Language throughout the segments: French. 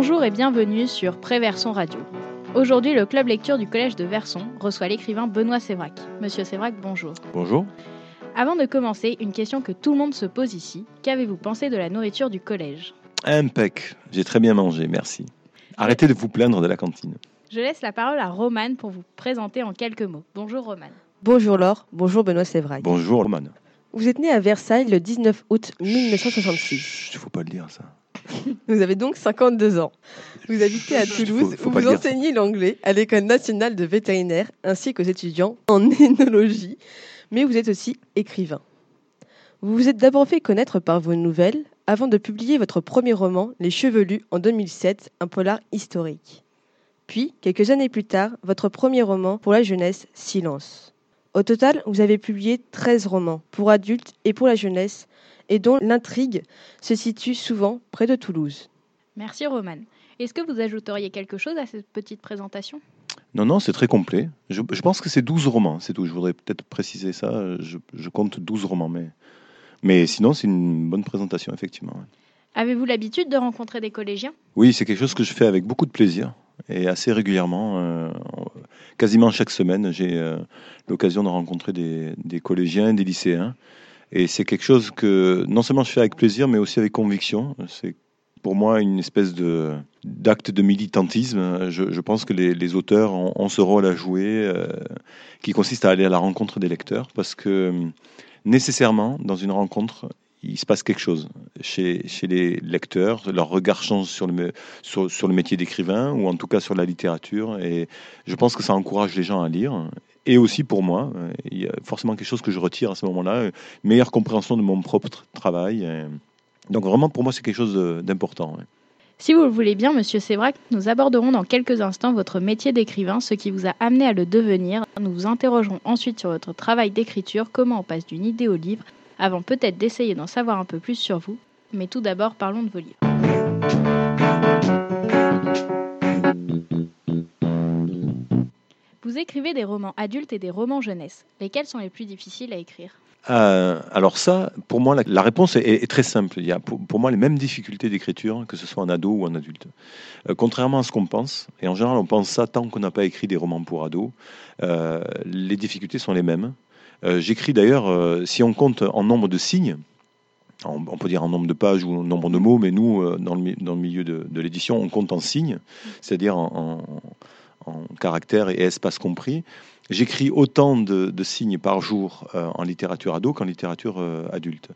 Bonjour et bienvenue sur Préverson Radio. Aujourd'hui, le club lecture du collège de Verson reçoit l'écrivain Benoît Sévrac. Monsieur Sévrac, bonjour. Bonjour. Avant de commencer, une question que tout le monde se pose ici. Qu'avez-vous pensé de la nourriture du collège? Impec. J'ai très bien mangé, merci. Arrêtez de vous plaindre de la cantine. Je laisse la parole à Romane pour vous présenter en quelques mots. Bonjour Romane. Bonjour Laure, bonjour Benoît Sévrac. Bonjour, Roman. Vous êtes né à Versailles le 19 août 1966. Il faut pas le dire, ça. Vous avez donc 52 ans. Vous habitez à Toulouse Faut- faut où pas vous dire. enseignez l'anglais à l'École nationale de vétérinaire ainsi qu'aux étudiants en énologie, mais vous êtes aussi écrivain. Vous vous êtes d'abord fait connaître par vos nouvelles avant de publier votre premier roman, Les Chevelus, en 2007, un polar historique. Puis, quelques années plus tard, votre premier roman pour la jeunesse, Silence. Au total, vous avez publié 13 romans pour adultes et pour la jeunesse, et dont l'intrigue se situe souvent près de Toulouse. Merci Romane. Est-ce que vous ajouteriez quelque chose à cette petite présentation? Non, non, c'est très complet. Je, je pense que c'est 12 romans, c'est tout. Je voudrais peut-être préciser ça. Je, je compte 12 romans, mais, mais sinon, c'est une bonne présentation, effectivement. Avez-vous l'habitude de rencontrer des collégiens? Oui, c'est quelque chose que je fais avec beaucoup de plaisir et assez régulièrement. euh, quasiment chaque semaine, j'ai euh, l'occasion de rencontrer des, des collégiens, des lycéens. Et c'est quelque chose que non seulement je fais avec plaisir, mais aussi avec conviction. C'est pour moi une espèce de d'acte de militantisme. Je, pense que les, auteurs ont, ce rôle à jouer euh, qui consiste à aller à la rencontre des lecteurs parce que nécessairement, dans une rencontre, il se passe quelque chose chez, les lecteurs. Leur regard change sur le, métier d'écrivain ou en tout cas sur la littérature. Et je pense que ça encourage les gens à lire. Et aussi pour moi, euh, il y a forcément quelque chose que je retire à ce moment-là, une meilleure compréhension de mon propre tra- travail. Donc vraiment, pour moi, c'est quelque chose d'important. Si vous le voulez bien, Monsieur Sévrac, nous aborderons dans quelques instants votre métier d'écrivain, ce qui vous a amené à le devenir. Nous vous interrogerons ensuite sur votre travail d'écriture, comment on passe d'une idée au livre, avant peut-être d'essayer d'en savoir un peu plus sur vous. Mais tout d'abord, parlons de vos livres. Vous écrivez des romans adultes et des romans jeunesse. Lesquels sont les plus difficiles à écrire? Euh, alors ça, pour moi, la, réponse est, très simple. Il y a pour, moi les mêmes difficultés d'écriture, que ce soit en ado ou en adulte. Euh, contrairement à ce qu'on pense, et en général on pense ça tant qu'on n'a pas écrit des romans pour ados, euh, les difficultés sont les mêmes. Euh, J'écris d'ailleurs, euh, si on compte en nombre de signes, on peut dire en nombre de pages ou en nombre de mots, mais nous, euh, dans, le, milieu de, l'édition, on compte en signes, c'est-à-dire en caractères et espaces compris. J'écris autant de, signes par jour euh, en littérature ado qu'en littérature euh, adulte.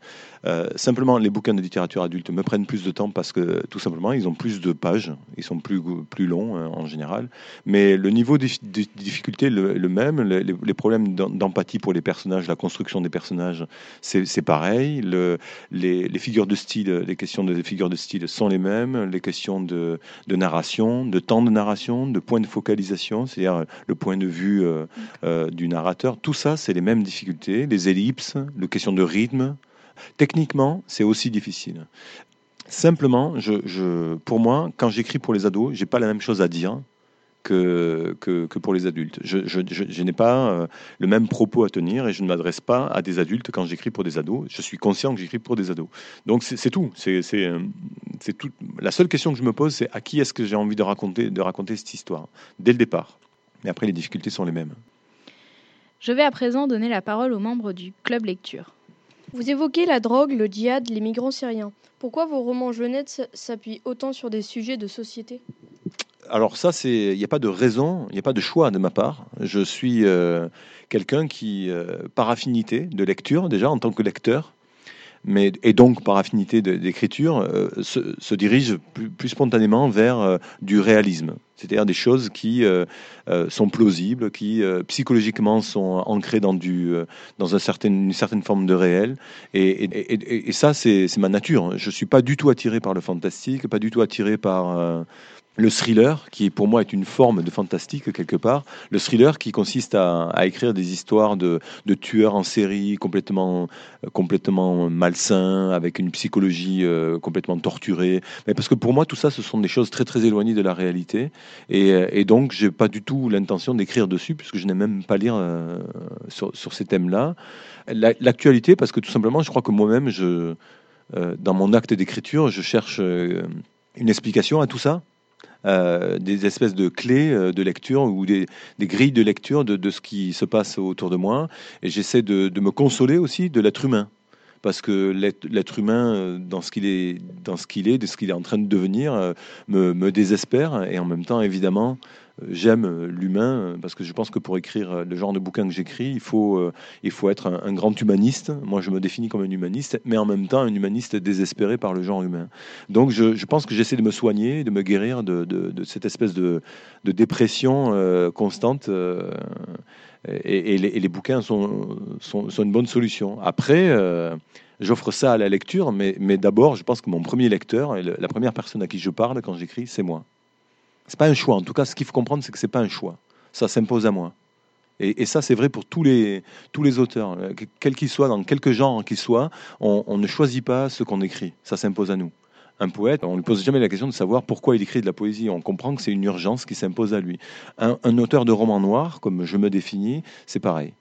Euh, simplement, les bouquins de littérature adulte me prennent plus de temps parce que tout simplement, ils ont plus de pages, ils sont plus, plus longs en général. Mais le niveau de, difficulté est le, même. Les, problèmes d'em- d'empathie pour les personnages, la construction des personnages, c'est pareil. Le, les, figures de style, les questions de figures de style sont les mêmes. Les questions de narration, de temps de narration, de point de focalisation, c'est-à-dire le point de vue euh, du narrateur. Tout ça, c'est les mêmes difficultés. Les ellipses, les questions de rythme. Techniquement, c'est aussi difficile. Simplement, pour moi, quand j'écris pour les ados, j'ai pas la même chose à dire que, que, pour les adultes. Je, n'ai pas euh, le même propos à tenir et je ne m'adresse pas à des adultes quand j'écris pour des ados. Je suis conscient que j'écris pour des ados. Donc c'est tout. Euh, tout. La seule question que je me pose, c'est à qui est-ce que j'ai envie de raconter cette histoire? Dès le départ. Mais après, les difficultés sont les mêmes. Je vais à présent donner la parole aux membres du club lecture. Vous évoquez la drogue, le djihad, les migrants syriens. Pourquoi vos romans jeunesse s'appuient autant sur des sujets de société? Alors ça, c'est, il n'y a pas de raison, il n'y a pas de choix de ma part. Je suis euh, quelqu'un qui, euh, par affinité de lecture, déjà en tant que lecteur, mais et donc par affinité d'écriture, euh, se, se dirige plus, spontanément vers euh, du réalisme, c'est-à-dire des choses qui euh, sont plausibles, qui psychologiquement sont ancrées dans une certaine forme de réel. Et, et- ça, c'est ma nature. Je suis pas du tout attiré par le fantastique, pas du tout attiré par le thriller, qui pour moi est une forme de fantastique quelque part, le thriller qui consiste à, écrire des histoires de, tueurs en série complètement, euh, complètement malsains, avec une psychologie euh, complètement torturée. Mais parce que pour moi, tout ça, ce sont des choses très très éloignées de la réalité. Et, euh, donc, j'ai pas du tout l'intention d'écrire dessus, puisque je n'aime même pas lire sur, sur ces thèmes-là. La- L'actualité, parce que tout simplement, je crois que moi-même, je, dans mon acte d'écriture, je cherche une explication à tout ça. Euh, des espèces de clés euh, de lecture ou des, grilles de lecture de, ce qui se passe autour de moi. Et j'essaie de, me consoler aussi de l'être humain. Parce que l'être humain, euh, dans ce qu'il est, dans ce qu'il est, de ce qu'il est en train de devenir, me, désespère. Et en même temps, évidemment, j'aime l'humain parce que je pense que pour écrire le genre de bouquin que j'écris, il faut, il faut être un, grand humaniste. Moi, je me définis comme un humaniste, mais en même temps un humaniste désespéré par le genre humain. Donc, je, pense que j'essaie de me soigner, de me guérir de, cette espèce de, dépression euh, constante. Euh, et, les, bouquins sont, sont, une bonne solution. Après, euh, j'offre ça à la lecture, mais, mais d'abord, je pense que mon premier lecteur, la première personne à qui je parle quand j'écris, c'est moi. C'est pas un choix. En tout cas, ce qu'il faut comprendre, c'est que c'est pas un choix. Ça s'impose à moi. Et, et ça, c'est vrai pour tous les, tous les auteurs, quels qu'ils soient, dans quelques genres qu'ils soient, on, on, ne choisit pas ce qu'on écrit. Ça s'impose à nous. Un poète, on ne lui pose jamais la question de savoir pourquoi il écrit de la poésie. On comprend que c'est une urgence qui s'impose à lui. Un, un, auteur de roman noir, comme je me définis, c'est pareil.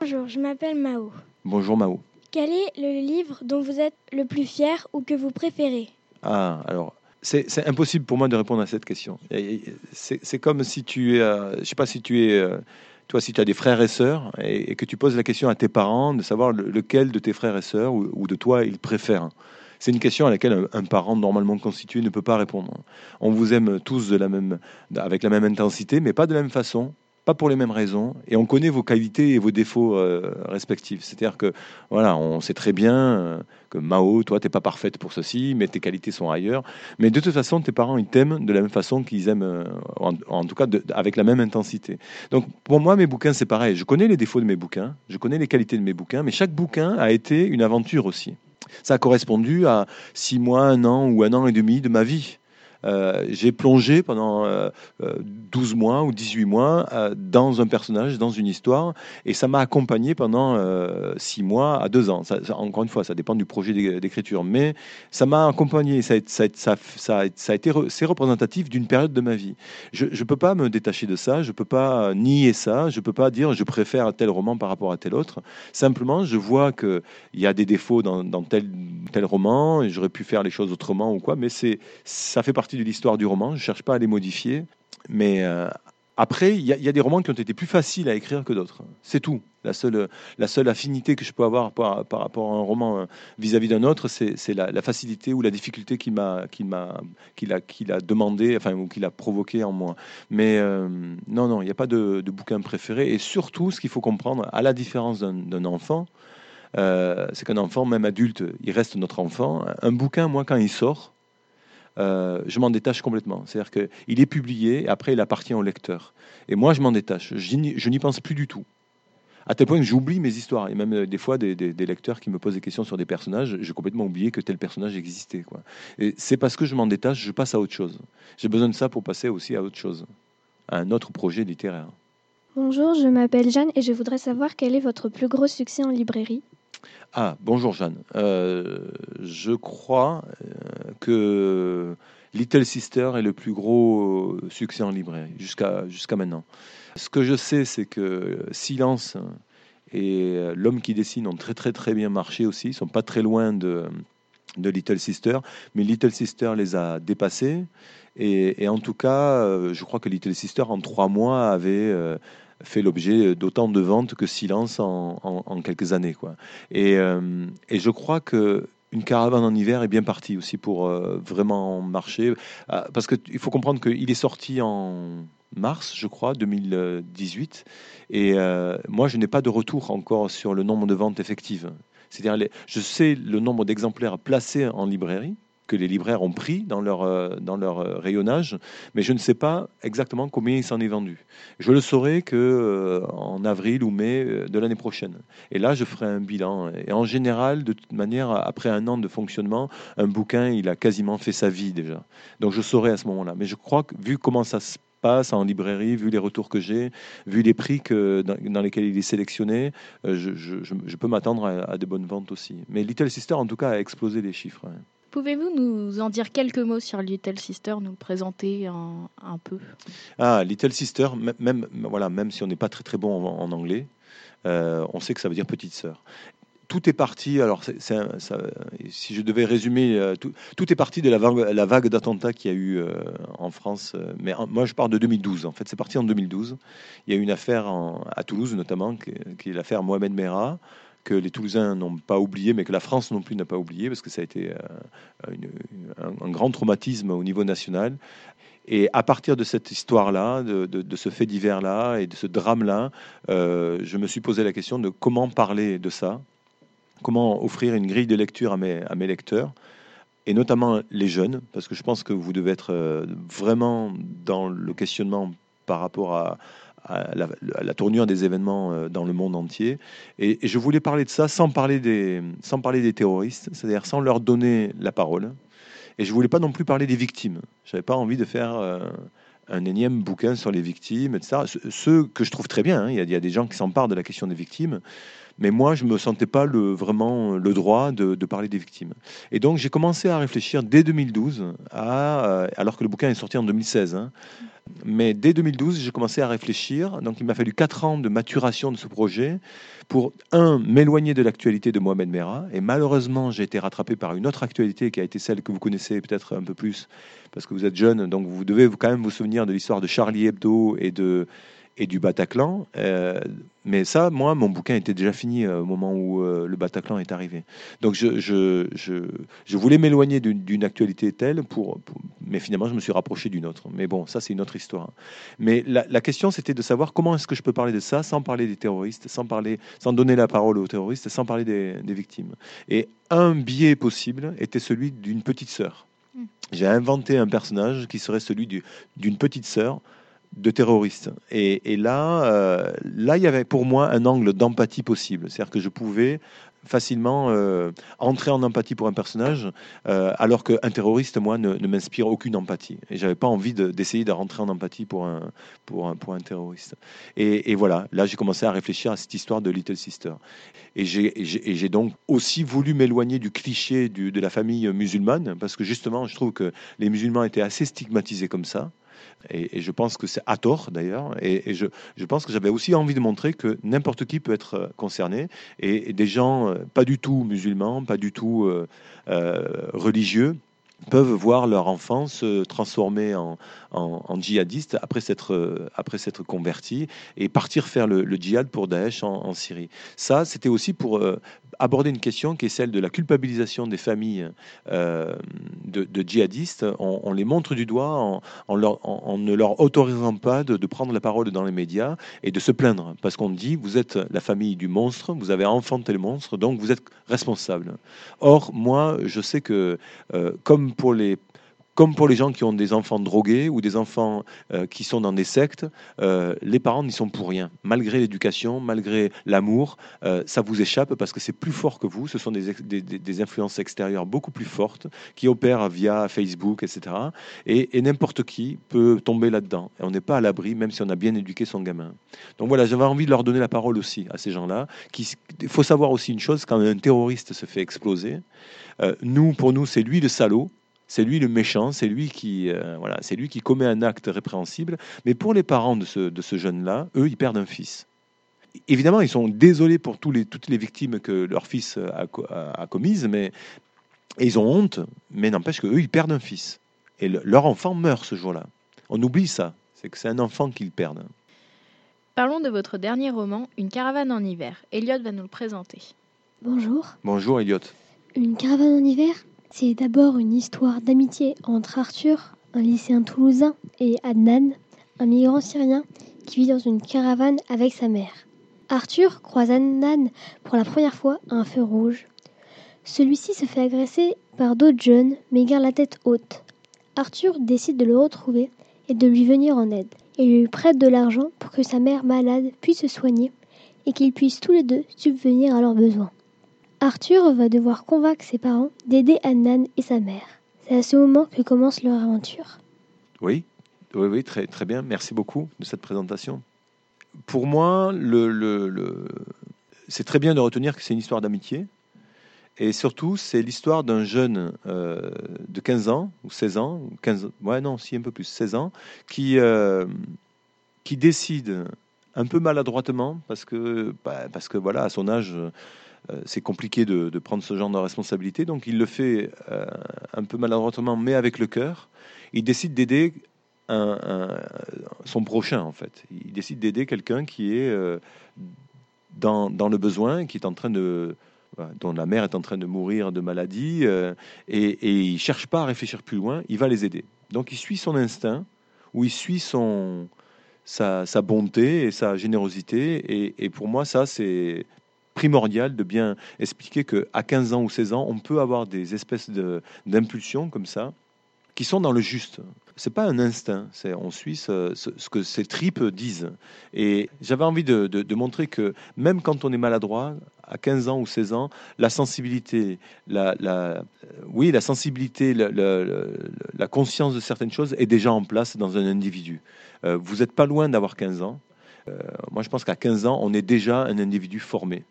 Bonjour, je m'appelle Mao. Bonjour Mao. Quel est le livre dont vous êtes le plus fier ou que vous préférez? Ah, alors c'est impossible pour moi de répondre à cette question. C'est comme si tu es, euh, je sais pas si tu es, euh, toi, si tu as des frères et sœurs et, que tu poses la question à tes parents de savoir le, lequel de tes frères et sœurs ou, de toi ils préfèrent. C'est une question à laquelle un, parent normalement constitué ne peut pas répondre. On vous aime tous avec la même intensité, mais pas de la même façon, pas pour les mêmes raisons, et on connaît vos qualités et vos défauts euh, respectifs. C'est-à-dire que voilà, on sait très bien euh, que Mao, toi, t'es pas parfaite pour ceci, mais tes qualités sont ailleurs. Mais de toute façon, tes parents, ils t'aiment de la même façon qu'ils aiment, euh, en, tout cas, avec la même intensité. Donc, pour moi, mes bouquins, c'est pareil. Je connais les défauts de mes bouquins, je connais les qualités de mes bouquins, mais chaque bouquin a été une aventure aussi. Ça a correspondu à six mois, un an ou un an et demi de ma vie. Euh, j'ai plongé pendant euh, 12 mois ou 18 mois euh, dans un personnage, dans une histoire, et ça m'a accompagné pendant 6 mois à 2 ans. Encore une fois, ça dépend du projet d'écriture, mais ça m'a accompagné. Ça, a été c'est représentatif d'une période de ma vie. Je ne peux pas me détacher de ça, je ne peux pas nier ça, je ne peux pas dire je préfère tel roman par rapport à tel autre. Simplement, je vois qu'il y a des défauts dans, tel roman, et j'aurais pu faire les choses autrement ou quoi, mais ça fait partie de l'histoire du roman. Je cherche pas à les modifier, mais euh, après, il y, a des romans qui ont été plus faciles à écrire que d'autres. C'est tout. La seule, la seule affinité que je peux avoir par, par rapport à un roman vis-à-vis d'un autre, c'est la, la, facilité ou la difficulté qu'il m'a qu'il m'a qu'il a, qu'il a demandé, enfin ou qu'il a provoqué en moi. Mais euh, non, non, il n'y a pas de, de, bouquin préféré. Et surtout, ce qu'il faut comprendre, à la différence d'un enfant, euh, c'est qu'un enfant, même adulte, il reste notre enfant. Un bouquin, moi, quand il sort, euh, je m'en détache complètement. C'est-à-dire qu'il est publié, après il appartient au lecteur. Et moi, je m'en détache. Je n'y pense plus du tout. À tel point que j'oublie mes histoires. Et même euh, des fois, des, lecteurs qui me posent des questions sur des personnages, j'ai complètement oublié que tel personnage existait. Et c'est parce que je m'en détache, je passe à autre chose. J'ai besoin de ça pour passer aussi à autre chose, à un autre projet littéraire. Bonjour, je m'appelle Jeanne et je voudrais savoir quel est votre plus gros succès en librairie? Ah, bonjour Jeanne. Euh, je crois euh, que Little Sister est le plus gros succès en librairie jusqu'à maintenant. Ce que je sais, c'est que Silence et L'homme qui dessine ont très très très bien marché aussi. Ils sont pas très loin de, de Little Sister, mais Little Sister les a dépassés. Et en tout cas, je crois que Little Sister en trois mois avait fait l'objet d'autant de ventes que Silence en, quelques années. Quoi. Et, euh, et, je crois que une caravane en hiver est bien partie aussi pour euh, vraiment marcher. Euh, parce qu'il faut comprendre qu'il est sorti en mars, je crois, 2018. Et moi, je n'ai pas de retour encore sur le nombre de ventes effectives. C'est-à-dire, je sais le nombre d'exemplaires placés en librairie que les libraires ont pris dans leur, euh, euh, rayonnage, mais je ne sais pas exactement combien il s'en est vendu. Je le saurai que euh, en avril ou mai de l'année prochaine. Et là, je ferai un bilan. Et en général, de toute manière, après un an de fonctionnement, un bouquin, il a quasiment fait sa vie déjà. Donc je saurai à ce moment-là. Mais je crois que vu comment ça se passe en librairie, vu les retours que j'ai, vu les prix dans, lesquels il est sélectionné, je peux m'attendre à, à, de bonnes ventes aussi. Mais Little Sister, en tout cas, a explosé les chiffres. Pouvez-vous nous en dire quelques mots sur Little Sister, nous présenter un, peu? Ah, Little Sister, même, voilà, même si on n'est pas très très bon en, anglais, euh, on sait que ça veut dire petite sœur. tout est parti. Alors, si je devais résumer, euh, tout, est parti de la vague, d'attentats qu'il y a eu euh, en France. Mais moi, je parle de 2012. En fait, c'est parti en 2012. Il y a eu une affaire à Toulouse, notamment, qui est l'affaire Mohamed Merah, que les Toulousains n'ont pas oublié, mais que la France non plus n'a pas oublié, parce que ça a été euh, un, grand traumatisme au niveau national. Et à partir de cette histoire-là, de, ce fait divers-là et de ce drame-là, euh, je me suis posé la question de comment parler de ça, comment offrir une grille de lecture à mes, à mes lecteurs, et notamment les jeunes, parce que je pense que vous devez être euh, vraiment dans le questionnement par rapport à, à la, tournure des événements euh, dans le monde entier. Et, je voulais parler de ça sans parler des, sans parler des terroristes, c'est-à-dire sans leur donner la parole. Et je voulais pas non plus parler des victimes. J'avais pas envie de faire euh, un énième bouquin sur les victimes, etc. Ce- Ceux que je trouve très bien, hein. il y a des gens qui s'emparent de la question des victimes, mais moi, je me sentais pas vraiment le droit de, parler des victimes. Et donc, j'ai commencé à réfléchir dès 2012, à, euh, alors que le bouquin est sorti en 2016. hein. Mais dès 2012, j'ai commencé à réfléchir. Donc, il m'a fallu quatre ans de maturation de ce projet pour, un, m'éloigner de l'actualité de Mohamed Merah. Et malheureusement, j'ai été rattrapé par une autre actualité qui a été celle que vous connaissez peut-être un peu plus, parce que vous êtes jeune. Donc, vous devez quand même vous souvenir de l'histoire de Charlie Hebdo et du Bataclan. Euh, mais ça, moi, mon bouquin était déjà fini euh, au moment où euh, le Bataclan est arrivé. Donc je, je, je, je voulais m'éloigner d'une actualité telle, pour, pour- mais finalement, je me suis rapproché d'une autre. Mais bon, ça, c'est une autre histoire. Mais la, la question, c'était de savoir comment est-ce que je peux parler de ça sans parler des terroristes, sans, parler, sans donner la parole aux terroristes, sans parler des, des victimes. Et un biais possible était celui d'une petite sœur. Mm. J'ai inventé un personnage qui serait celui du- d'une petite sœur de terroristes. Et, là, euh, là, il y avait pour moi un angle d'empathie possible. C'est-à-dire que je pouvais facilement euh, entrer en empathie pour un personnage, euh, alors qu'un terroriste, moi, ne, m'inspire aucune empathie. Et j'avais pas envie de- d'essayer de, rentrer en empathie pour un, pour un, pour un terroriste. Et, et voilà, là, j'ai commencé à réfléchir à cette histoire de Little Sister. Et j'ai donc aussi voulu m'éloigner du cliché du- de la famille musulmane, parce que justement, je trouve que les musulmans étaient assez stigmatisés comme ça. Et, je pense que c'est à tort d'ailleurs. Et, je, pense que j'avais aussi envie de montrer que n'importe qui peut être euh, concerné. Et, des gens euh, pas du tout musulmans, pas du tout euh, religieux, peuvent voir leur enfant se transformer en, djihadiste après s'être après s'être converti et partir faire le, djihad pour Daesh en, en Syrie. Ça, c'était aussi pour aborder une question qui est celle de la culpabilisation des familles euh, de, djihadistes. On, les montre du doigt en, ne leur autorisant pas de, de prendre la parole dans les médias et de se plaindre. Parce qu'on dit, vous êtes la famille du monstre, vous avez enfanté le monstre, donc vous êtes responsable. Or, moi, je sais que, euh, comme pour les comme pour les gens qui ont des enfants drogués ou des enfants euh, qui sont dans des sectes, euh, les parents n'y sont pour rien. Malgré l'éducation, malgré l'amour, euh, ça vous échappe parce que c'est plus fort que vous. Ce sont des, influences extérieures beaucoup plus fortes qui opèrent via Facebook, etc. Et, et n'importe qui peut tomber là-dedans. Et on n'est pas à l'abri, même si on a bien éduqué son gamin. Donc voilà, j'avais envie de leur donner la parole aussi à ces gens-là. Il faut savoir aussi une chose, quand un terroriste se fait exploser, nous, pour nous, c'est lui le salaud. C'est lui le méchant, c'est lui qui, euh, voilà, c'est lui qui commet un acte répréhensible. Mais pour les parents de ce, de ce jeune-là, eux, ils perdent un fils. Évidemment, ils sont désolés pour tous les, toutes les victimes que leur fils a, a- a commises, mais et ils ont honte. Mais n'empêche que eux, ils perdent un fils. Et le- leur enfant meurt ce jour-là. On oublie ça. C'est que c'est un enfant qu'ils perdent. Parlons de votre dernier roman, Une caravane en hiver. Elliot va nous le présenter. Bonjour. Bonjour, Elliot. Une caravane en hiver, c'est d'abord une histoire d'amitié entre Arthur, un lycéen toulousain, et Adnan, un migrant syrien qui vit dans une caravane avec sa mère. Arthur croise Adnan pour la première fois à un feu rouge. Celui-ci se fait agresser par d'autres jeunes, mais garde la tête haute. Arthur décide de le retrouver et de lui venir en aide, et lui prête de l'argent pour que sa mère malade puisse se soigner et qu'ils puissent tous les deux subvenir à leurs besoins. Arthur va devoir convaincre ses parents d'aider Adnan et sa mère. C'est à ce moment que commence leur aventure. Oui, oui, très, très bien. Merci beaucoup de cette présentation. Pour moi, c'est très bien de retenir que c'est une histoire d'amitié. Et surtout, c'est l'histoire d'un jeune euh, de 15 ans, ou 16 ans, ou 15, ouais, non, si un peu plus, 16 ans, qui, euh, qui décide un peu maladroitement, parce que, bah, parce que voilà, à son âge, c'est compliqué de, prendre ce genre de responsabilité. Donc il le fait euh, un peu maladroitement, mais avec le cœur. Il décide d'aider son prochain, en fait. Il décide d'aider quelqu'un qui est euh, dans, le besoin, qui est en train de dont la mère est en train de mourir de maladie, et, et il cherche pas à réfléchir plus loin, il va les aider. Donc il suit son instinct, ou il suit son, sa, bonté et sa générosité. Et pour moi, ça, c'est primordial de bien expliquer que à 15 ans ou 16 ans, on peut avoir des espèces d'impulsions comme ça qui sont dans le juste. C'est pas un instinct, c'est on suit ce, que ces tripes disent. Et j'avais envie de, de, montrer que même quand on est maladroit, à 15 ans ou 16 ans, la sensibilité, la, la oui, la sensibilité, la, la, conscience de certaines choses est déjà en place dans un individu. Euh, vous n'êtes pas loin d'avoir 15 ans. Euh, moi, je pense qu'à 15 ans, on est déjà un individu formé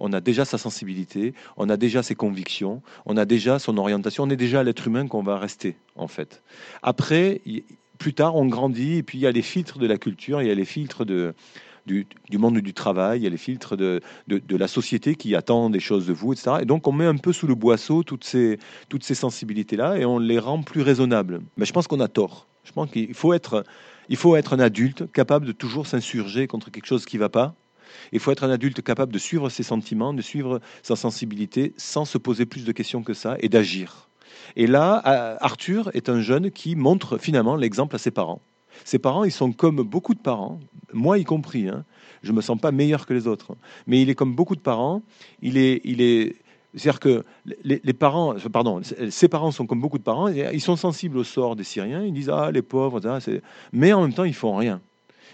on a déjà sa sensibilité, on a déjà ses convictions, on a déjà son orientation, on est déjà l'être humain qu'on va rester, en fait. Après, plus tard, on grandit, et puis il y a les filtres de la culture, il y a les filtres du, monde du travail, il y a les filtres de, la société qui attend des choses de vous, etc. Et donc on met un peu sous le boisseau toutes ces, sensibilités-là et on les rend plus raisonnables. Mais je pense qu'on a tort. Je pense qu'il faut être, faut être un adulte capable de toujours s'insurger contre quelque chose qui ne va pas il faut être un adulte capable de suivre ses sentiments, de suivre sa sensibilité sans se poser plus de questions que ça et d'agir. Et là, Arthur est un jeune qui montre finalement l'exemple à ses parents. Ses parents, ils sont comme beaucoup de parents, moi y compris. Hein. Je me sens pas meilleur que les autres, mais il est comme beaucoup de parents. Il est, il est, c'est-à-dire que les, parents, pardon, ses parents sont comme beaucoup de parents. Ils sont sensibles au sort des Syriens. Ils disent ah les pauvres, mais en même temps ils font rien.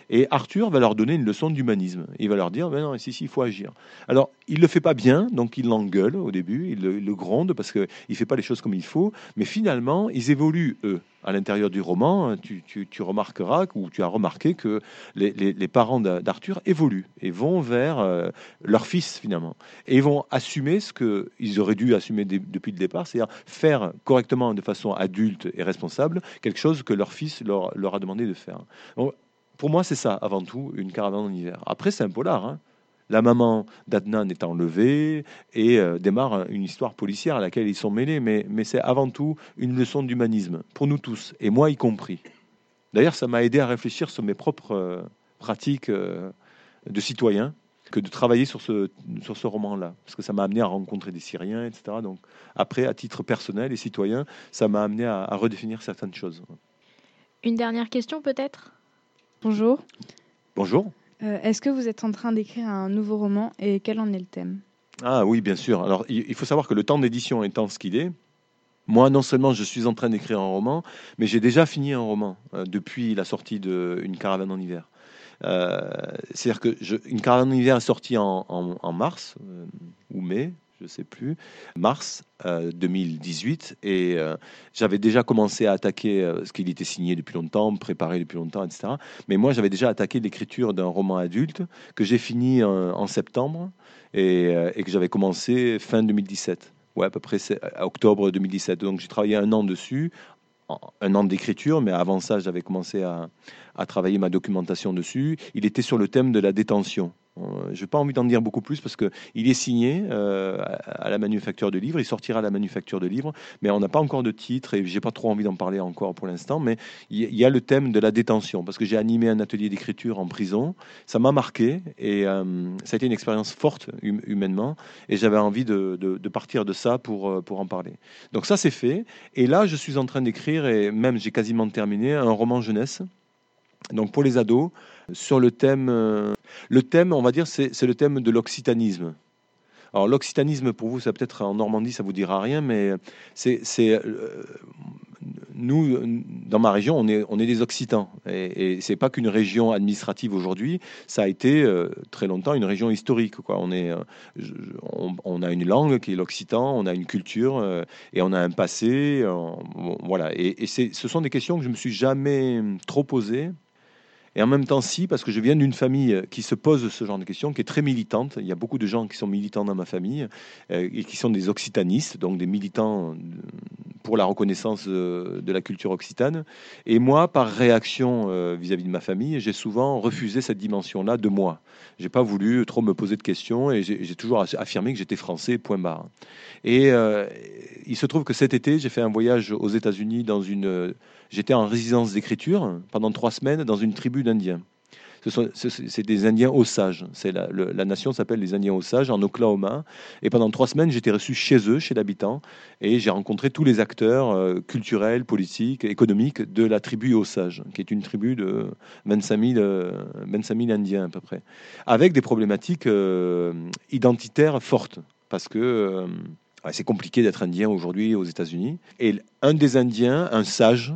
Et Arthur va leur donner une leçon d'humanisme. Il va leur dire, ben non, ici, il faut agir. Alors, il le fait pas bien, donc il l'engueule au début, il le, gronde parce qu'il ne fait pas les choses comme il faut. Mais finalement, ils évoluent, eux. À l'intérieur du roman, tu, tu, tu, remarqueras, ou tu as remarqué que les, parents d'Arthur évoluent et vont vers euh, leur fils, finalement. Et ils vont assumer ce qu'ils auraient dû assumer depuis le départ, c'est-à-dire faire correctement, de façon adulte et responsable, quelque chose que leur fils leur, leur a demandé de faire. Pour moi, c'est ça, avant tout, une caravane en hiver. Après, c'est un polar. Hein. La maman d'Adnan est enlevée et euh, démarre une histoire policière à laquelle ils sont mêlés, mais, c'est avant tout une leçon d'humanisme, pour nous tous, et moi y compris. D'ailleurs, ça m'a aidé à réfléchir sur mes propres euh, pratiques euh, de citoyen que de travailler sur ce, sur ce roman-là, parce que ça m'a amené à rencontrer des Syriens, etc. Donc, après, à titre personnel et citoyen, ça m'a amené à redéfinir certaines choses. Une dernière question, peut-être? Bonjour. Bonjour. Euh, Est-ce que vous êtes en train d'écrire un nouveau roman et quel en est le thème? Ah oui, bien sûr. Alors, il faut savoir que le temps d'édition étant ce qu'il est, moi, non seulement je suis en train d'écrire un roman, mais j'ai déjà fini un roman euh, depuis la sortie de Une caravane en hiver. Euh, C'est-à-dire que je, Une caravane en hiver est sortie en, en, en mars ou mai, je ne sais plus, mars euh, 2018. Et euh, j'avais déjà commencé à attaquer euh, ce qu'il était signé depuis longtemps, préparé depuis longtemps, etc. Mais moi, j'avais déjà attaqué l'écriture d'un roman adulte que j'ai fini en septembre et, euh, que j'avais commencé fin 2017. Ouais, à peu près octobre 2017. Donc j'ai travaillé un an dessus, un an d'écriture, mais avant ça, j'avais commencé à travailler ma documentation dessus. Il était sur le thème de la détention. Euh, je n'ai pas envie d'en dire beaucoup plus parce qu'il est signé euh, à la manufacture de livres, il sortira à la manufacture de livres, mais on n'a pas encore de titre et j'ai pas trop envie d'en parler encore pour l'instant. Mais il y, a le thème de la détention parce que j'ai animé un atelier d'écriture en prison, ça m'a marqué et euh, ça a été une expérience forte hum, humainement et j'avais envie de, de, partir de ça pour, pour en parler. Donc ça c'est fait et là je suis en train d'écrire et même j'ai quasiment terminé un roman jeunesse donc pour les ados, sur le thème, euh, le thème, on va dire, c'est le thème de l'occitanisme. Alors l'occitanisme, pour vous, ça peut-être en Normandie, ça vous dira rien, mais c'est euh, nous, dans ma région, on est, des Occitans. Et, et c'est pas qu'une région administrative aujourd'hui, ça a été euh, très longtemps une région historique. On, a une langue qui est l'occitan, on a une culture et on a un passé. Voilà. Et, et ce sont des questions que je me suis jamais trop posées et en même temps, si, parce que je viens d'une famille qui se pose ce genre de questions, qui est très militante. Il y a beaucoup de gens qui sont militants dans ma famille euh, et qui sont des occitanistes, donc des militants pour la reconnaissance de, de la culture occitane. Et moi, par réaction euh, vis-à-vis de ma famille, j'ai souvent refusé cette dimension-là de moi. J'ai pas voulu trop me poser de questions et j'ai toujours affirmé que j'étais français, point barre. Et euh, il se trouve que cet été, j'ai fait un voyage aux États-Unis dans une. J'étais en résidence d'écriture pendant trois semaines dans une tribu d'Indiens. Ce sont- ce- C'est des Indiens Osages. La, nation s'appelle les Indiens Osages en Oklahoma. Et pendant trois semaines, j'étais reçu chez eux, chez l'habitant, et j'ai rencontré tous les acteurs euh, culturels, politiques, économiques de la tribu Osage, qui est une tribu de 25 000, euh, 25 000 Indiens à peu près, avec des problématiques euh, identitaires fortes, parce que c'est compliqué d'être indien aujourd'hui aux États-Unis. Et un des Indiens, un sage,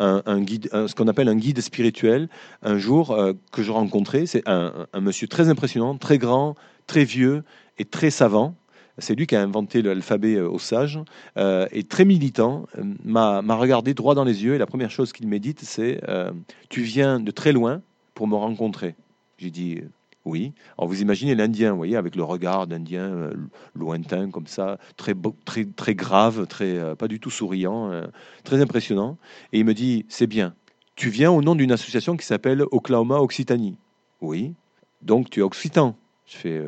un, guide, ce qu'on appelle un guide spirituel, un jour euh, que je rencontrais, c'est un, monsieur très impressionnant, très grand, très vieux et très savant. C'est lui qui a inventé l'alphabet euh, Osage euh, et très militant. M'a regardé droit dans les yeux et la première chose qu'il m'a dite, c'est Tu viens de très loin pour me rencontrer. J'ai dit oui. Alors vous imaginez l'Indien, vous voyez, avec le regard d'Indien euh, lointain comme ça, très très très grave, très euh, pas du tout souriant, euh, très impressionnant. Et il me dit c'est bien. Tu viens au nom d'une association qui s'appelle Oklahoma Occitanie. Oui. Donc tu es occitan. Je fais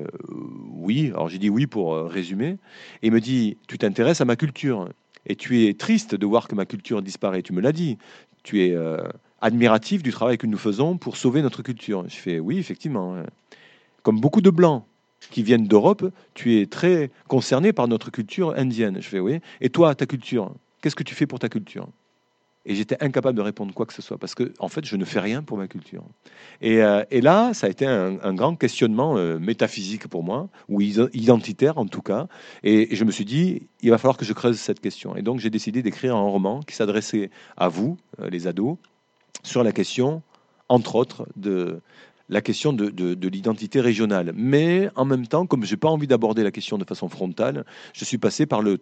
oui. Alors j'ai dit oui pour résumer. Et il me dit tu t'intéresses à ma culture et tu es triste de voir que ma culture disparaît. Tu me l'as dit. Tu es admiratif du travail que nous faisons pour sauver notre culture. Je fais oui effectivement. Comme beaucoup de blancs qui viennent d'Europe, tu es très concerné par notre culture indienne. Je fais oui. Et toi, ta culture, qu'est-ce que tu fais pour ta culture? Et j'étais incapable de répondre quoi que ce soit parce que en fait, je ne fais rien pour ma culture. Et, euh, là, ça a été un, grand questionnement euh, métaphysique pour moi, ou identitaire en tout cas. Et, et je me suis dit, il va falloir que je creuse cette question. Et donc, j'ai décidé d'écrire un roman qui s'adressait à vous, euh, les ados, sur la question, entre autres, de la question de, de- de l'identité régionale. Mais en même temps, comme j'ai pas envie d'aborder la question de façon frontale, je suis passé par le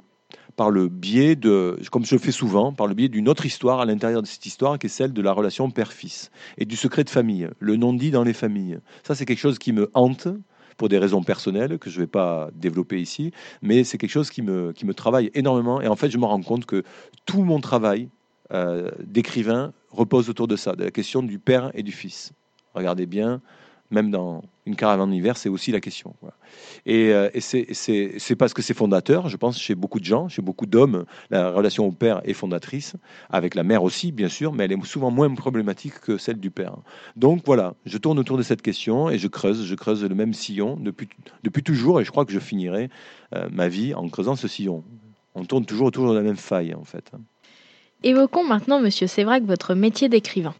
par le biais de, comme je le fais souvent, par le biais d'une autre histoire à l'intérieur de cette histoire, qui est celle de la relation père-fils et du secret de famille, le non-dit dans les familles. Ça, c'est quelque chose qui me hante pour des raisons personnelles que je ne vais pas développer ici, mais c'est quelque chose qui me, qui me travaille énormément. Et en fait, je me rends compte que tout mon travail euh, d'écrivain repose autour de ça, de la question du père et du fils. Regardez bien, même dans une caravane d'hiver, c'est aussi la question. Et, euh, c'est- parce que c'est fondateur, je pense, chez beaucoup de gens, chez beaucoup d'hommes, la relation au père est fondatrice, avec la mère aussi, bien sûr, mais elle est souvent moins problématique que celle du père. Donc voilà, je tourne autour de cette question et je creuse, je creuse le même sillon depuis, depuis toujours, et je crois que je finirai euh, ma vie en creusant ce sillon. On tourne toujours autour de la même faille, en fait. Évoquons maintenant, monsieur Sévrac, votre métier d'écrivain.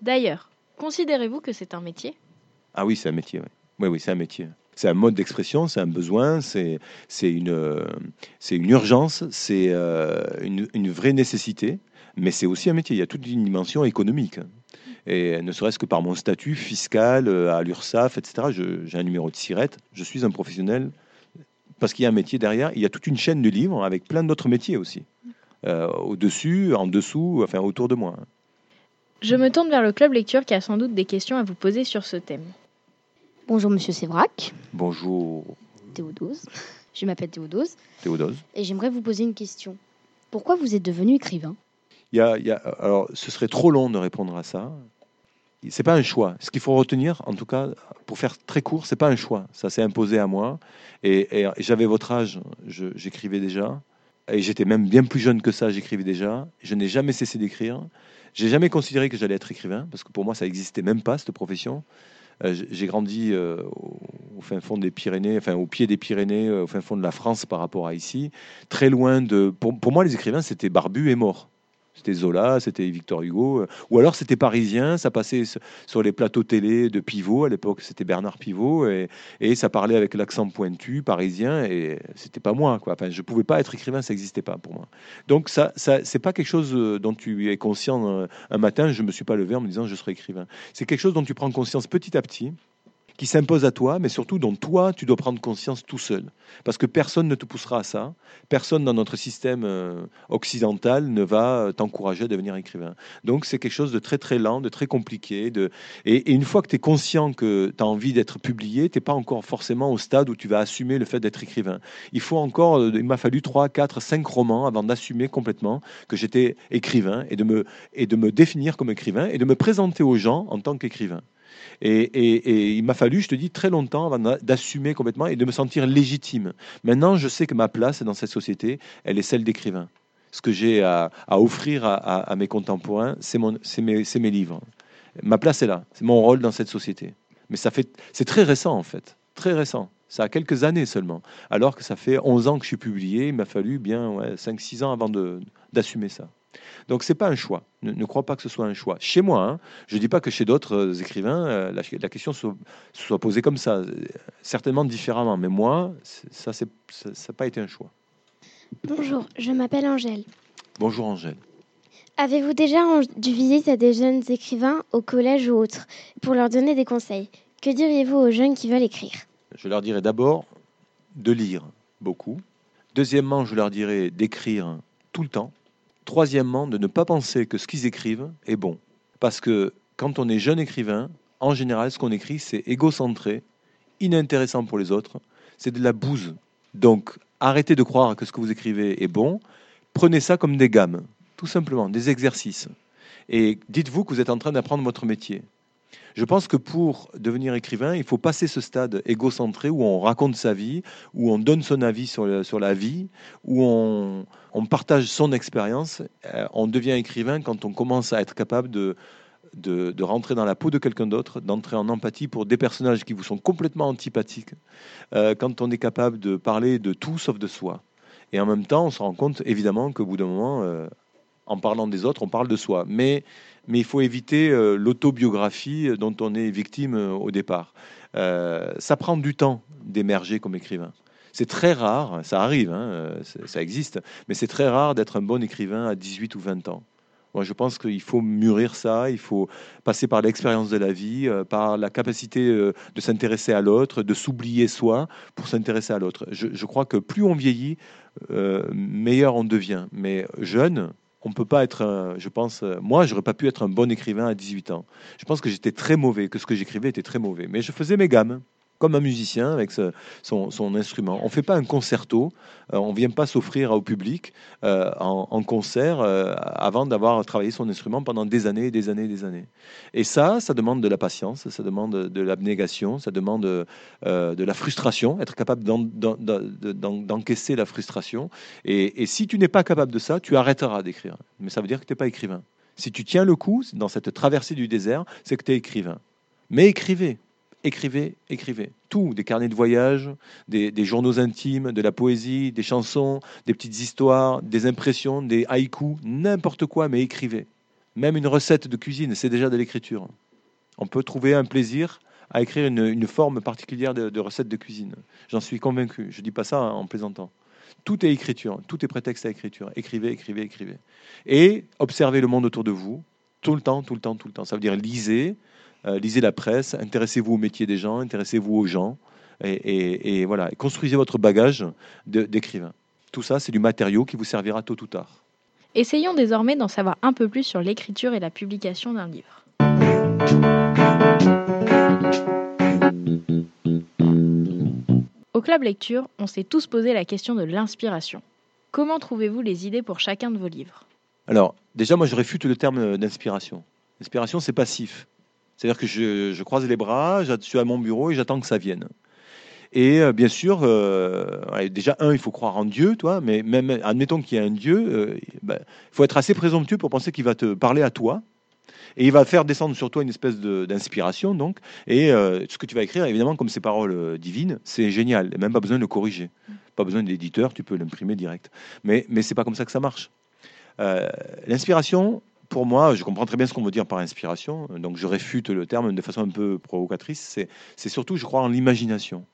D'ailleurs, considérez-vous que c'est un métier? Ah oui, c'est un métier. ouais. Oui, oui, c'est un métier. C'est un mode d'expression, c'est un besoin, c'est une, euh, une urgence, c'est euh, une, vraie nécessité, mais c'est aussi un métier. Il y a toute une dimension économique. Et ne serait-ce que par mon statut fiscal euh, à l'URSSAF, etc., j'ai un numéro de SIRET, je suis un professionnel parce qu'il y a un métier derrière. Il y a toute une chaîne de livres avec plein d'autres métiers aussi. Au-dessus, en dessous, enfin autour de moi. Je me tourne vers le club lecture qui a sans doute des questions à vous poser sur ce thème. Bonjour Monsieur Sévrac, Bonjour Théodose. Je m'appelle Théodose Théodose. et j'aimerais vous poser une question. Pourquoi vous êtes devenu écrivain? Il y a, il y a- alors, ce serait trop long de répondre à ça. C'est pas un choix. Ce qu'il faut retenir, en tout cas, pour faire très court, c'est pas un choix. Ça s'est imposé à moi. Et, et- et j'avais votre âge, j'écrivais déjà. Et j'étais même bien plus jeune que ça, j'écrivais déjà. Je n'ai jamais cessé d'écrire. J'ai jamais considéré que j'allais être écrivain, parce que pour moi, ça n'existait même pas, cette profession. Euh, j'ai grandi euh, au, au fin fond des Pyrénées, enfin au pied des Pyrénées, euh, au fin fond de la France par rapport à ici, très loin de. Pour, pour moi, les écrivains, c'était barbu et mort. C'était Zola, c'était Victor Hugo, euh, ou alors c'était parisien, ça passait sur les plateaux télé de Pivot, à l'époque c'était Bernard Pivot, et, et ça parlait avec l'accent pointu parisien, et c'était pas moi, quoi. Enfin, je pouvais pas être écrivain, ça n'existait pas pour moi. Donc ça, ça c'est pas quelque chose euh, dont tu es conscient euh, un matin, je me suis pas levé en me disant je serai écrivain. C'est quelque chose dont tu prends conscience petit à petit, qui s'impose à toi, mais surtout dont toi, tu dois prendre conscience tout seul. Parce que personne ne te poussera à ça. Personne dans notre système euh, occidental ne va t'encourager à devenir écrivain. Donc c'est quelque chose de très très lent, de très compliqué. Et, une fois que tu es conscient que tu as envie d'être publié, tu n'es pas encore forcément au stade où tu vas assumer le fait d'être écrivain. Il faut encore, euh, il m'a fallu 3, 4, 5 romans avant d'assumer complètement que j'étais écrivain et de, me, et de me définir comme écrivain et de me présenter aux gens en tant qu'écrivain. Et, il m'a fallu, je te dis, très longtemps avant d'assumer complètement et de me sentir légitime. Maintenant, je sais que ma place dans cette société, elle est celle d'écrivain. Ce que j'ai à, offrir à, mes contemporains, c'est mes, livres. Ma place est là, c'est mon rôle dans cette société. Mais ça fait, c'est très récent en fait, très récent. Ça a quelques années seulement. Alors que ça fait 11 ans que je suis publié, il m'a fallu bien ouais, 5-6 ans avant d'assumer ça. Donc c'est pas un choix. Ne, crois pas que ce soit un choix. Chez moi, hein, je ne dis pas que chez d'autres euh, écrivains, euh, la, question soit, soit, posée comme ça, certainement différemment. Mais moi, ça n'a pas été un choix. Bonjour, je m'appelle Angèle. Bonjour Angèle. Avez-vous déjà rendu visite à des jeunes écrivains au collège ou autre pour leur donner des conseils? Que diriez-vous aux jeunes qui veulent écrire? Je leur dirais d'abord de lire beaucoup. Deuxièmement, je leur dirais d'écrire tout le temps. Troisièmement, de ne pas penser que ce qu'ils écrivent est bon. Parce que quand on est jeune écrivain, en général, ce qu'on écrit, c'est égocentré, inintéressant pour les autres, c'est de la bouse. Donc, arrêtez de croire que ce que vous écrivez est bon, prenez ça comme des gammes, tout simplement, des exercices. Et dites-vous que vous êtes en train d'apprendre votre métier. Je pense que pour devenir écrivain, il faut passer ce stade égocentré où on raconte sa vie, où on donne son avis sur, la vie, où on, partage son expérience. Euh, on devient écrivain quand on commence à être capable de, de, rentrer dans la peau de quelqu'un d'autre, d'entrer en empathie pour des personnages qui vous sont complètement antipathiques, euh, quand on est capable de parler de tout sauf de soi. Et en même temps, on se rend compte évidemment qu'au bout d'un moment, euh, en parlant des autres, on parle de soi. Mais mais il faut éviter euh, l'autobiographie dont on est victime euh, au départ. Euh, ça prend du temps d'émerger comme écrivain. C'est très rare, ça arrive, hein, ça existe, mais c'est très rare d'être un bon écrivain à 18 ou 20 ans. Moi, je pense qu'il faut mûrir ça, il faut passer par l'expérience de la vie, par la capacité de s'intéresser à l'autre, de s'oublier soi pour s'intéresser à l'autre. Je, je, crois que plus on vieillit, meilleur on devient. Mais jeune, on peut pas être, je pense, euh, moi, j'aurais pas pu être un bon écrivain à 18 ans. Je pense que j'étais très mauvais, que ce que j'écrivais était très mauvais. Mais je faisais mes gammes comme un musicien avec son, instrument. On ne fait pas un concerto, euh, on ne vient pas s'offrir au public euh, en, concert euh, avant d'avoir travaillé son instrument pendant des années, des années, des années. Et ça, ça demande de la patience, ça demande de l'abnégation, ça demande de la frustration, être capable d'encaisser la frustration. Et, et si tu n'es pas capable de ça, tu arrêteras d'écrire. Mais ça veut dire que tu n'es pas écrivain. Si tu tiens le coup dans cette traversée du désert, c'est que tu es écrivain. Mais écrivez, écrivez, écrivez. Tout, des carnets de voyage, des, journaux intimes, de la poésie, des chansons, des petites histoires, des impressions, des haïkus, n'importe quoi, mais écrivez. Même une recette de cuisine, c'est déjà de l'écriture. On peut trouver un plaisir à écrire une, forme particulière de, recette de cuisine. J'en suis convaincu. Je ne dis pas ça en plaisantant. Tout est écriture, tout est prétexte à écriture. Écrivez, écrivez, écrivez. Et observez le monde autour de vous, tout le temps, tout le temps, tout le temps. Ça veut dire lisez, euh, lisez la presse, intéressez-vous au métier des gens, intéressez-vous aux gens, et, voilà, construisez votre bagage d'écrivain. Tout ça, c'est du matériau qui vous servira tôt ou tard. Essayons désormais d'en savoir un peu plus sur l'écriture et la publication d'un livre. Au Club Lecture, on s'est tous posé la question de l'inspiration. Comment trouvez-vous les idées pour chacun de vos livres? Alors, déjà, moi, je réfute le terme d'inspiration. L'inspiration, c'est passif. C'est-à-dire que je, croise les bras, je suis à mon bureau et j'attends que ça vienne. Et euh, bien sûr, euh, déjà, un, il faut croire en Dieu, toi, mais même, admettons qu'il y a un Dieu, euh, ben, il faut être assez présomptueux pour penser qu'il va te parler à toi. Et il va faire descendre sur toi une espèce d'inspiration, donc. Et ce que tu vas écrire, évidemment, comme ces paroles divines, c'est génial. Même pas besoin de le corriger. Pas besoin d'éditeur, tu peux l'imprimer direct. Mais, mais c'est pas comme ça que ça marche. L'inspiration, pour moi, je comprends très bien ce qu'on veut dire par inspiration, donc je réfute le terme de façon un peu provocatrice. C'est surtout, je crois, en l'imagination.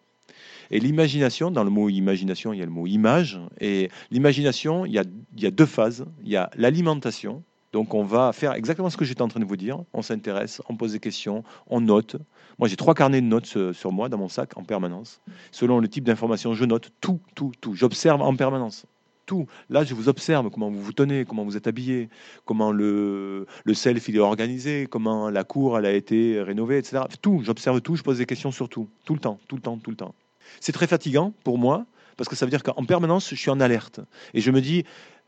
Et l'imagination, dans le mot imagination, il y a le mot image. Et l'imagination, il, y a, deux phases. Il y a l'alimentation, Donc on va faire exactement ce que j'étais en train de vous dire. On s'intéresse, on pose des questions, on note. Moi j'ai trois carnets de notes sur moi dans mon sac en permanence. Selon le type d'information, je note tout, tout, tout. J'observe en permanence. Tout. Là, je vous observe comment vous vous tenez, comment vous êtes habillé, comment le, le self il est organisé, comment la cour elle a été rénovée, etc. Tout. J'observe tout, je pose des questions sur tout. Tout le temps, tout le temps, tout le temps. C'est très fatigant pour moi parce que ça veut dire qu'en permanence, je suis en alerte. Et je me dis,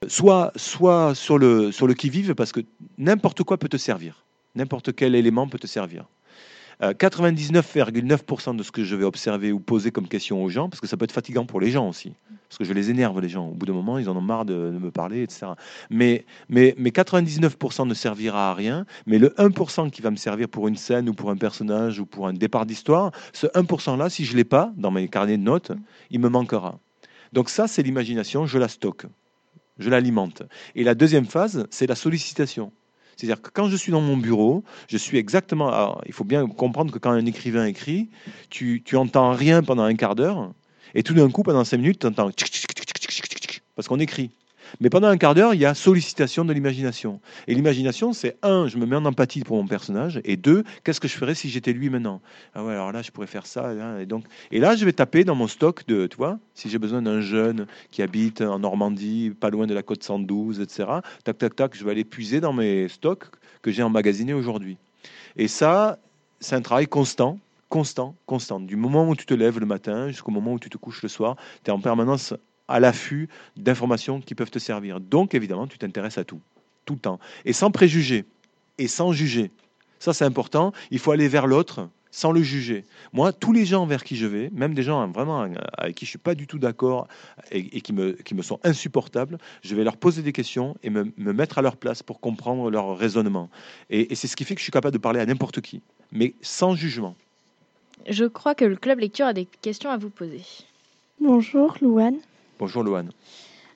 soit, soit sur le, sur le qui-vive, parce que n'importe quoi peut te servir. N'importe quel élément peut te servir. Euh, 99,9% de ce que je vais observer ou poser comme question aux gens, parce que ça peut être fatigant pour les gens aussi, parce que je les énerve les gens. Au bout d'un moment, ils en ont marre de, me parler, etc. Mais, mais, mais 99% ne servira à rien, mais le 1% qui va me servir pour une scène ou pour un personnage ou pour un départ d'histoire, ce 1%-là, si je ne l'ai pas dans mes carnets de notes, il me manquera. Donc ça, c'est l'imagination, je la stocke, je l'alimente. Et la deuxième phase, c'est la sollicitation. C'est-à-dire que quand je suis dans mon bureau, je suis exactement. alors, il faut bien comprendre que quand un écrivain écrit, tu, tu rien pendant un quart d'heure, et tout d'un coup, pendant cinq minutes, tu entends parce qu'on écrit. Mais pendant un quart d'heure, il y a sollicitation de l'imagination. Et l'imagination, c'est un, je me mets en empathie pour mon personnage, et deux, qu'est-ce que je ferais si j'étais lui maintenant? Ah ouais, alors là, je pourrais faire ça. Et donc, et là, je vais taper dans mon stock de, tu vois, si j'ai besoin d'un jeune qui habite en Normandie, pas loin de la côte 112, etc. Tac, tac, tac, je vais aller puiser dans mes stocks que j'ai emmagasinés aujourd'hui. Et ça, c'est un travail constant, constant, constant. Du moment où tu te lèves le matin jusqu'au moment où tu te couches le soir, tu es en permanence à l'affût d'informations qui peuvent te servir. Donc, évidemment, tu t'intéresses à tout, tout le temps. Et sans préjugés, et sans juger. Ça, c'est important. Il faut aller vers l'autre sans le juger. Moi, tous les gens vers qui je vais, même des gens vraiment avec qui je suis pas du tout d'accord et, qui, me, qui me sont insupportables, je vais leur poser des questions et me, me mettre à leur place pour comprendre leur raisonnement. Et c'est ce qui fait que je suis capable de parler à n'importe qui, mais sans jugement. Je crois que le club lecture a des questions à vous poser. Bonjour Louane. Bonjour Loane.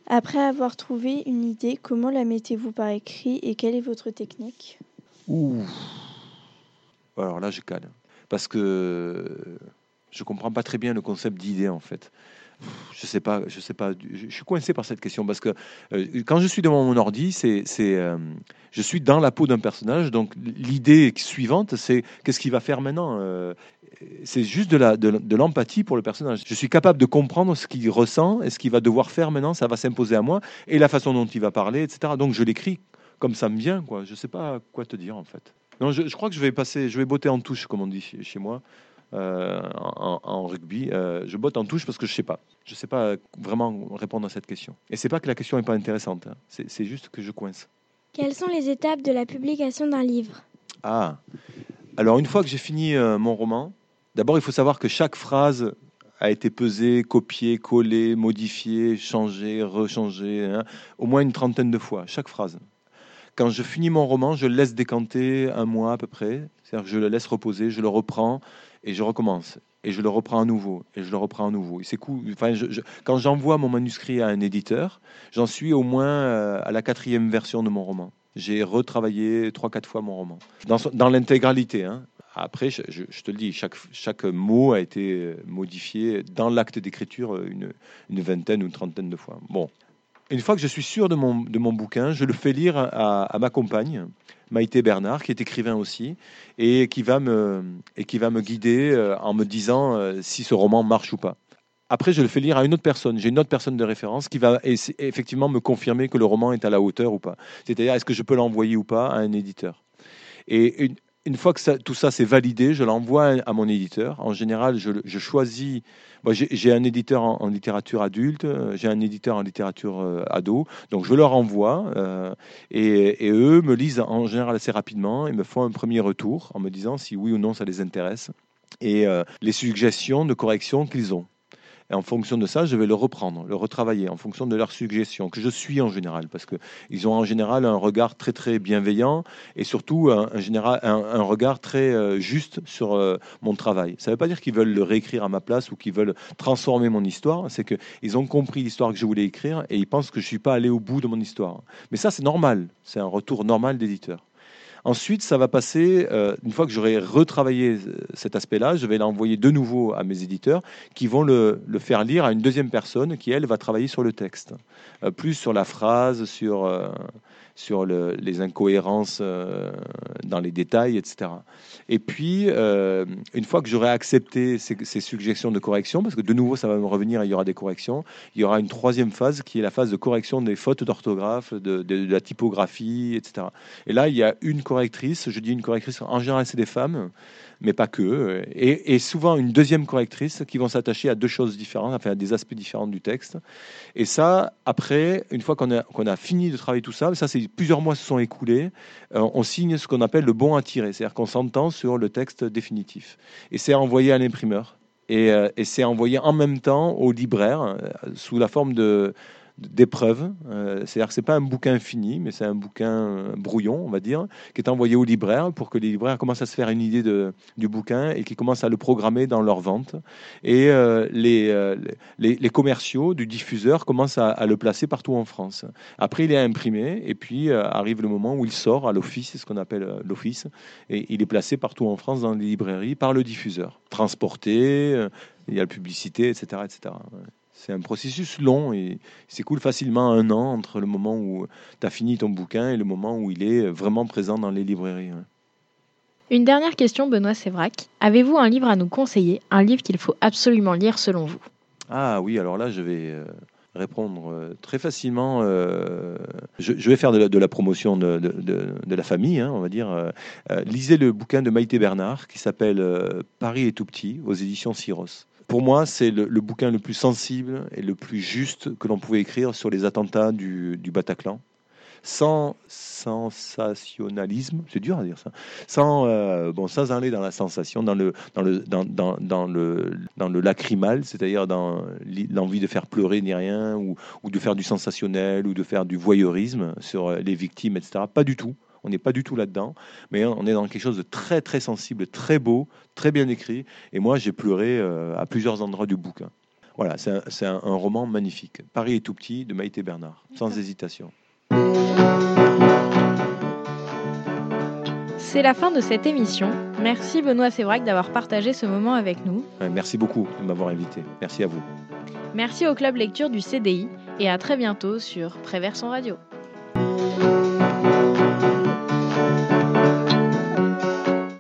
Après avoir trouvé une idée, comment la mettez-vous par écrit et quelle est votre technique? Ouh. Alors là, je cale. Parce que je comprends pas très bien le concept d'idée, en fait. Je sais pas, je sais pas. Je je suis coincé par cette question parce que euh, quand je suis devant mon ordi, c'est, c'est, euh, je suis dans la peau d'un personnage. Donc l'idée suivante, c'est qu'est-ce qu'il va faire maintenant? Euh, C'est juste de la, de, de l'empathie pour le personnage. Je suis capable de comprendre ce qu'il ressent et ce qu'il va devoir faire maintenant. Ça va s'imposer à moi et la façon dont il va parler, etc. Donc je l'écris comme ça me vient, quoi. Je sais pas quoi te dire en fait. Non, je, je crois que je vais passer, je vais botter en touche, comme on dit chez, chez moi. euh, en, en rugby, Euh, je botte en touche parce que je sais pas. Je sais pas vraiment répondre à cette question. Et c'est pas que la question est pas intéressante. hein. C'est c'est juste que je coince. Quelles sont les étapes de la publication d'un livre? Ah, alors une fois que j'ai fini euh, mon roman, d'abord il faut savoir que chaque phrase a été pesée, copiée, collée, modifiée, changée, rechangée, hein, au moins une trentaine de fois, chaque phrase. Quand je finis mon roman, je le laisse décanter un mois à peu près, c'est-à-dire que je le laisse reposer, je le reprends et je recommence. Et je le reprends à nouveau, et je le reprends à nouveau. C'est cool. Enfin, quand j'envoie mon manuscrit à un éditeur, j'en suis au moins euh, à la quatrième version de mon roman. J'ai retravaillé trois, quatre fois mon roman. Dans, dans l'intégralité. hein. Après, je, te le dis, chaque, mot a été euh, modifié dans l'acte d'écriture euh, une, vingtaine ou une trentaine de fois. Bon. Une fois que je suis sûr de mon, bouquin, je le fais lire à, ma compagne, Maïté Bernard, qui est écrivain aussi, et qui va me, guider euh, en me disant si ce roman marche ou pas. Après, je le fais lire à une autre personne. J'ai une autre personne de référence qui va effectivement me confirmer que le roman est à la hauteur ou pas. C'est-à-dire, est-ce que je peux l'envoyer ou pas à un éditeur? Et une, fois que tout ça c'est validé, je l'envoie à, mon éditeur. En général, je, choisis. J'ai un éditeur en, littérature adulte, j'ai un éditeur en littérature ado, donc je leur envoie euh, et, et eux me lisent en général assez rapidement et me font un premier retour en me disant si oui ou non ça les intéresse et euh, les suggestions de correction qu'ils ont. Et en fonction de ça, je vais le reprendre, le retravailler en fonction de leurs suggestions, que je suis en général, parce qu'ils ont en général un regard très très bienveillant et surtout un, général, un regard très euh, juste sur euh, mon travail. Ça ne veut pas dire qu'ils veulent le réécrire à ma place ou qu'ils veulent transformer mon histoire, c'est qu'ils ont compris l'histoire que je voulais écrire et ils pensent que je ne suis pas allé au bout de mon histoire. Mais ça, c'est normal, c'est un retour normal d'éditeur. Ensuite, ça va passer, euh, une fois que j'aurai retravaillé euh, cet aspect-là, je vais l'envoyer de nouveau à mes éditeurs qui vont le, faire lire à une deuxième personne qui, elle, va travailler sur le texte, Euh, plus sur la phrase, sur, sur le, les incohérences euh, dans les détails, etc. Et puis, euh, une fois que j'aurai accepté ces, suggestions de correction, parce que de nouveau, ça va me revenir, il y aura des corrections, il y aura une troisième phase qui est la phase de correction des fautes d'orthographe, de, la typographie, etc. Et là, il y a une correctrice, je dis une correctrice, en général, c'est des femmes, mais pas que, et, et, souvent une deuxième correctrice qui vont s'attacher à deux choses différentes, enfin à des aspects différents du texte. Et ça, après, une fois qu'on a, qu'on a fini de travailler tout ça, ça c'est plusieurs mois se sont écoulés, euh, on signe ce qu'on appelle le bon à tirer, c'est-à-dire qu'on s'entend sur le texte définitif. Et c'est envoyé à l'imprimeur. Et, euh, et c'est envoyé en même temps au libraire euh, sous la forme de d'épreuves. Euh, C'est-à-dire que c'est pas un bouquin fini, mais c'est un bouquin brouillon, on va dire, qui est envoyé aux libraires pour que les libraires commencent à se faire une idée du bouquin et qui commencent à le programmer dans leur vente. Et euh, les, euh, les, commerciaux du diffuseur commencent à, le placer partout en France. Après, il est imprimé et puis euh, arrive le moment où il sort à l'office, c'est ce qu'on appelle euh, l'office, et il est placé partout en France dans les librairies par le diffuseur, transporté. Euh, il y a la publicité, etc., etc. C'est un processus long et s'écoule facilement un an entre le moment où tu as fini ton bouquin et le moment où il est vraiment présent dans les librairies. Une dernière question, Benoît Sévrac. Avez-vous un livre à nous conseiller, un livre qu'il faut absolument lire selon vous? Ah oui, alors là, je vais répondre très facilement. Je, vais faire de la, de la promotion de, de, de, la famille, hein, on va dire. lisez le bouquin de Maïté Bernard qui s'appelle Paris est tout petit aux éditions Syros pour moi, c'est le, bouquin le plus sensible et le plus juste que l'on pouvait écrire sur les attentats du, Bataclan. Sans sensationnalisme, c'est dur à dire ça, sans, euh, bon, sans aller dans la sensation, dans le, dans le, dans, le, dans le lacrymal, c'est-à-dire dans l'envie de faire pleurer ni rien, ou de faire du sensationnel, ou de faire du voyeurisme sur les victimes, etc. Pas du tout. On n'est pas du tout là-dedans, mais on est dans quelque chose de très très sensible, très beau, très bien écrit. Et moi, j'ai pleuré euh, à plusieurs endroits du bouquin. Voilà, c'est un, un, un, roman magnifique. Paris est tout petit de Maïté Bernard, sans hésitation. C'est la fin de cette émission. Merci Benoît Sévrac d'avoir partagé ce moment avec nous. Merci beaucoup de m'avoir invité. Merci à vous. Merci au Club Lecture du CDI et à très bientôt sur Préverson Radio.